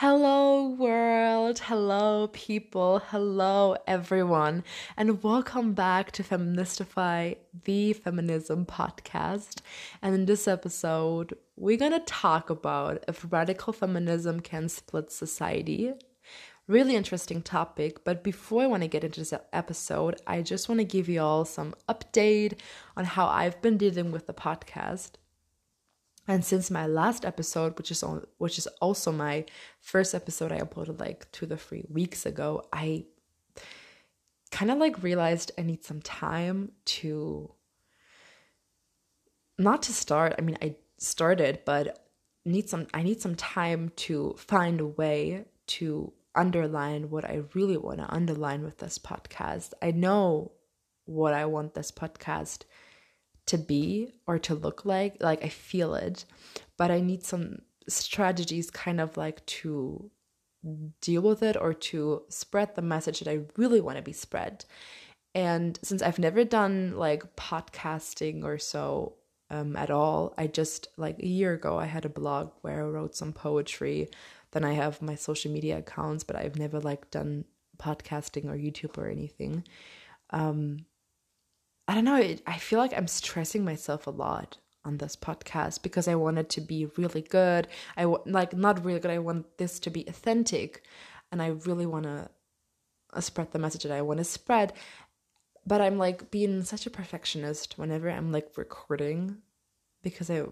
Hello, world. Hello, people. Hello, everyone. And welcome back to Feministify, the feminism podcast. And in this episode, we're going to talk about if radical feminism can split society. Really interesting topic. But before I want to get into this episode, I just want to give you all some update on how I've been dealing with the podcast. And since my last episode, which is on, which is also my first episode I uploaded like two to three weeks ago, I kind of like realized I need some time to not to start. I mean, I started, but need some I need some time to find a way to underline what I really want to underline with this podcast. I know what I want this podcast to be or to look like. Like I feel it, but I need some strategies kind of like to deal with it or to spread the message that I really want to be spread. And since I've never done like podcasting or so um, at all, I just like a year ago I had a blog where I wrote some poetry. Then I have my social media accounts, but I've never like done podcasting or YouTube or anything. Um, I don't know, I feel like I'm stressing myself a lot on this podcast because I want it to be really good. I want like not really good. I want this to be authentic, and I really want to uh, spread the message that I want to spread. But I'm like being such a perfectionist whenever I'm like recording because I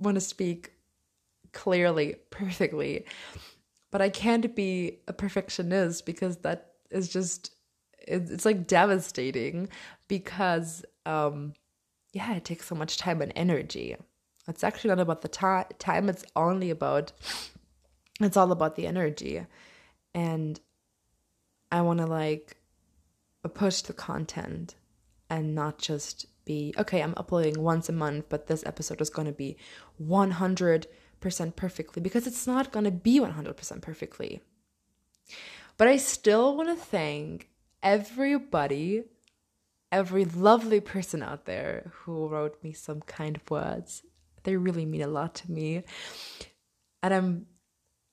want to speak clearly, perfectly. But I can't be a perfectionist because that is just it's like devastating because um yeah it takes so much time and energy. It's actually not about the ta- time it's only about it's all about the energy. And i want to like push the content and not just be okay i'm uploading once a month but this episode is going to be 100% perfectly because it's not going to be 100% perfectly. But i still want to thank everybody, every lovely person out there who wrote me some kind of words. They really mean a lot to me. And I'm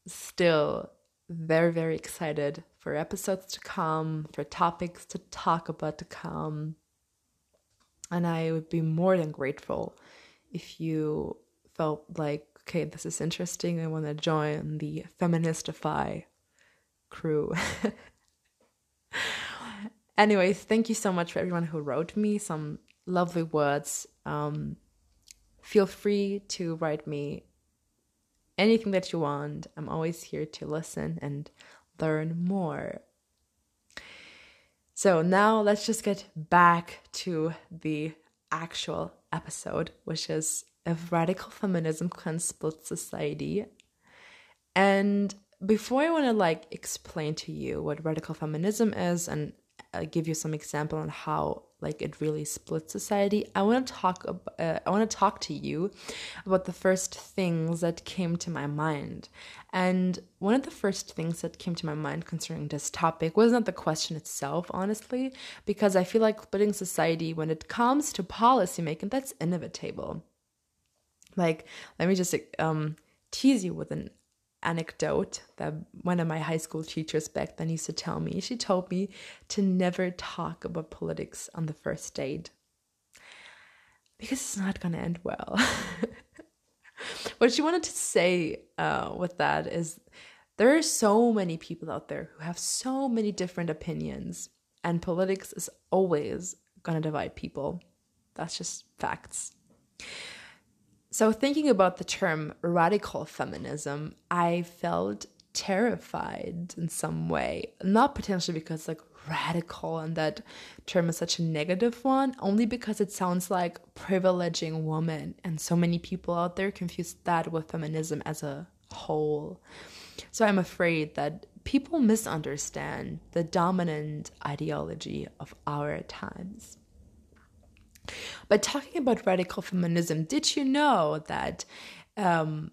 still very, very excited for episodes to come, for topics to talk about to come. And I would be more than grateful if you felt like, okay, this is interesting. I want to join the Feministify crew. anyways, thank you so much for everyone who wrote me some lovely words. Um, feel free to write me anything that you want. I'm always here to listen and learn more. So now let's just get back to the actual episode, which is if radical feminism can split society. And before I want to like explain to you what radical feminism is and give you some example on how like it really splits society i want to talk uh, i want to talk to you about the first things that came to my mind. And one of the first things that came to my mind concerning this topic was not the question itself honestly because i feel like splitting society when it comes to policy making that's inevitable. Like let me just um tease you with an anecdote that one of my high school teachers back then used to tell me. She told me to never talk about politics on the first date because it's not going to end well. what she wanted to say uh, with that is there are so many people out there who have so many different opinions, and politics is always going to divide people. That's just facts. So, thinking about the term radical feminism, I felt terrified in some way. Not potentially because, like, radical and that term is such a negative one, only because it sounds like privileging women. And so many people out there confuse that with feminism as a whole. So, I'm afraid that people misunderstand the dominant ideology of our times. But talking about radical feminism, did you know that um,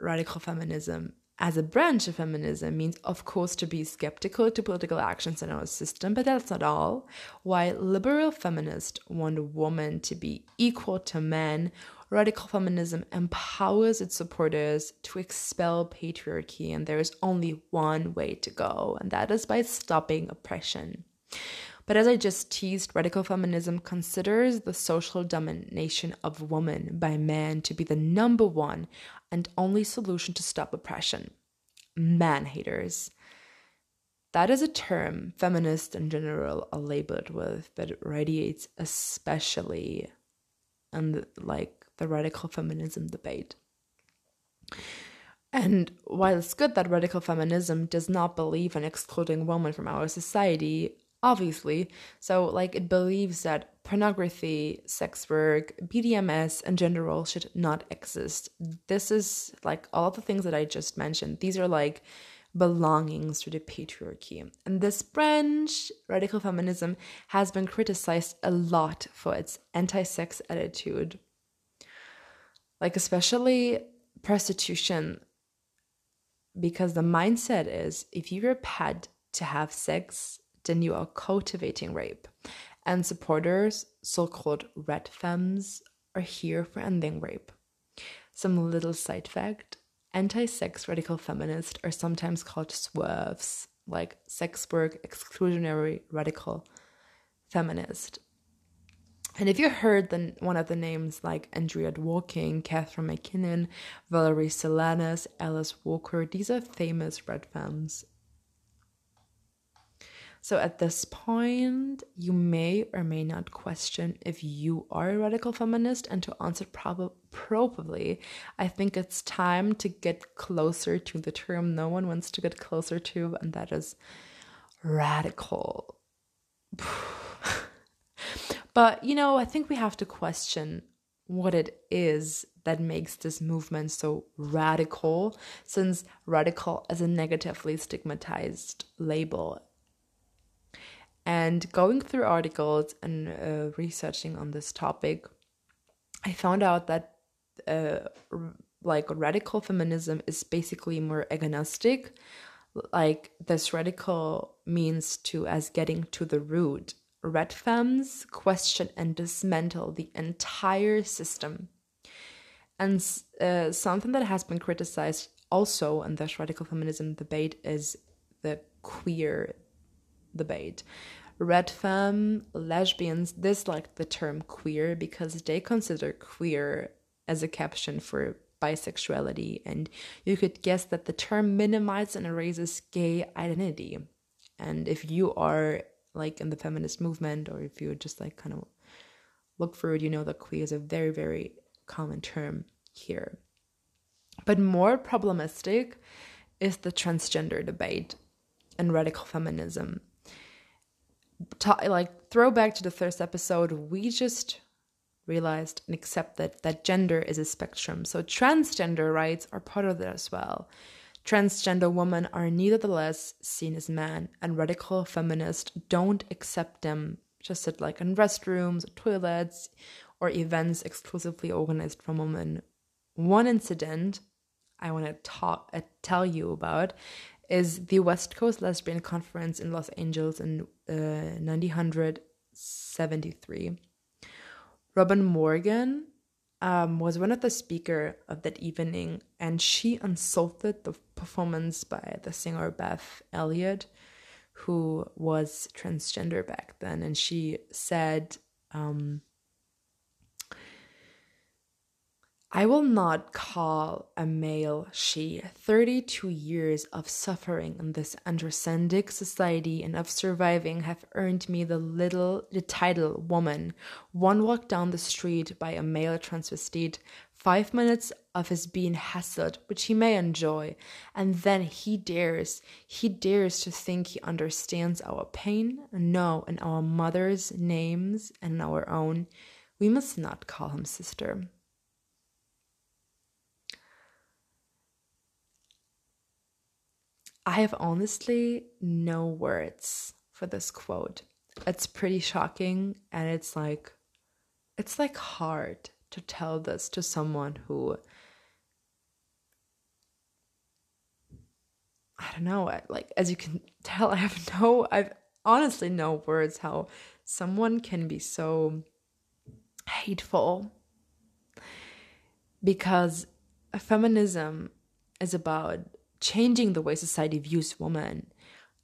radical feminism as a branch of feminism means, of course, to be skeptical to political actions in our system, but that's not all. While liberal feminists want women to be equal to men, radical feminism empowers its supporters to expel patriarchy, and there is only one way to go, and that is by stopping oppression. But as I just teased, radical feminism considers the social domination of woman by man to be the number one and only solution to stop oppression. Man haters. That is a term feminists in general are labeled with, but it radiates especially in like the radical feminism debate. And while it's good that radical feminism does not believe in excluding women from our society, obviously. So, like, it believes that pornography, sex work, BDSM, and gender roles should not exist. This is like all the things that I just mentioned. These are like belongings to the patriarchy. And this branch, radical feminism, has been criticized a lot for its anti sex attitude. Like, especially prostitution, because the mindset is if you're a paid to have sex, then you are cultivating rape. And supporters, so called radfems, are here for ending rape. Some little side fact anti sex radical feminists are sometimes called SWERFs, like sex work exclusionary radical feminist. And if you heard the, one of the names like Andrea Dworkin, Catharine MacKinnon, Valerie Solanas, Alice Walker, these are famous radfems so at this point, you may or may not question if you are a radical feminist, and to answer prob- probably, I think it's time to get closer to the term. No one wants to get closer to, and that is radical. but you know, I think we have to question what it is that makes this movement so radical, since radical is a negatively stigmatized label and going through articles and uh, researching on this topic, I found out that uh, like radical feminism is basically more agnostic. Like this radical means to as getting to the root. Radfems question and dismantle the entire system. And uh, something that has been criticized also in this radical feminism debate is the queer debate. Radfem lesbians dislike the term queer because they consider queer as a caption for bisexuality, and you could guess that the term minimizes and erases gay identity. And if you are like in the feminist movement, or if you just like kind of look for it, you know that queer is a very, very common term here. But more problematic is the transgender debate and radical feminism like throwback to the first episode, we just realized and accepted that gender is a spectrum. So transgender rights are part of that as well. Transgender women are nevertheless seen as men, and radical feminists don't accept them just at like in restrooms, toilets, or events exclusively organized for women. One incident I want to talk uh, tell you about is the West Coast Lesbian Conference in Los Angeles in uh, 1973. Robin Morgan um, was one of the speaker of that evening, and she insulted the performance by the singer Beth Elliott, who was transgender back then, and she said. Um, I will not call a male she. 32 years of suffering in this androcentric society and of surviving have earned me the little the title woman. One walk down the street by a male transvestite, five minutes of his being hassled, which he may enjoy, and then he dares, he dares to think he understands our pain. No, in our mother's names and our own, we must not call him sister. I have honestly no words for this quote. It's pretty shocking and it's like it's like hard to tell this to someone who I don't know, like as you can tell, I have no, I've honestly no words how someone can be so hateful because feminism is about changing the way society views women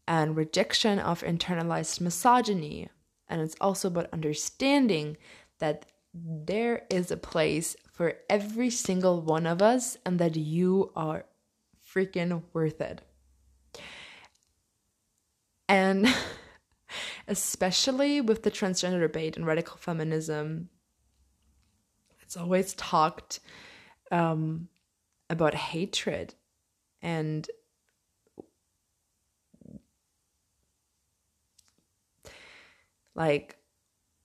and rejection of internalized misogyny. And it's also about understanding that there is a place for every single one of us and that you are freaking worth it. And especially with the transgender debate and radical feminism, it's always talked um, about hatred and like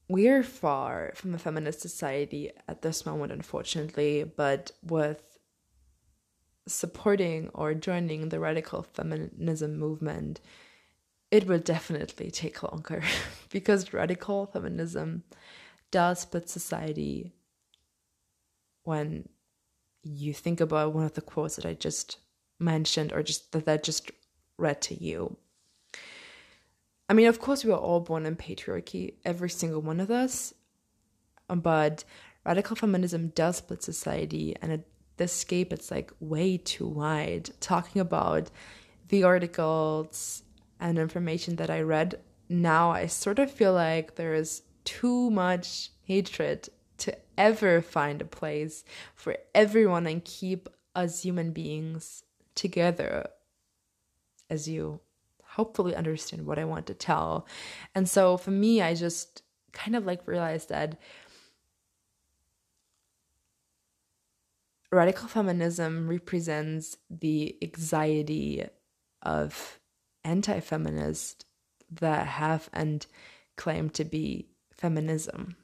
we're far from a feminist society at this moment unfortunately but with supporting or joining the radical feminism movement it will definitely take longer. Because radical feminism does split society when you think about one of the quotes that I just mentioned or just that I just read to you. I mean, of course, we are all born in patriarchy, every single one of us, um, but radical feminism does split society, and at the scape, it's like way too wide. Talking about the articles and information that I read, now I sort of feel like there is too much hatred to ever find a place for everyone and keep us human beings together as you hopefully understand what I want to tell. And so for me, I just kind of like realized that radical feminism represents the anxiety of anti feminists that have and claim to be feminism.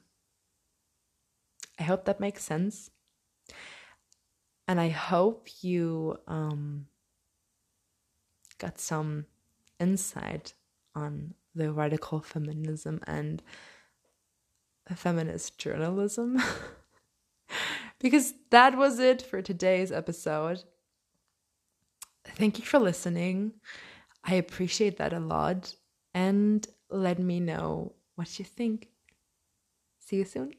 I hope that makes sense. And I hope you um, got some insight on the radical feminism and feminist journalism. because that was it for today's episode. Thank you for listening. I appreciate that a lot. And let me know what you think. See you soon.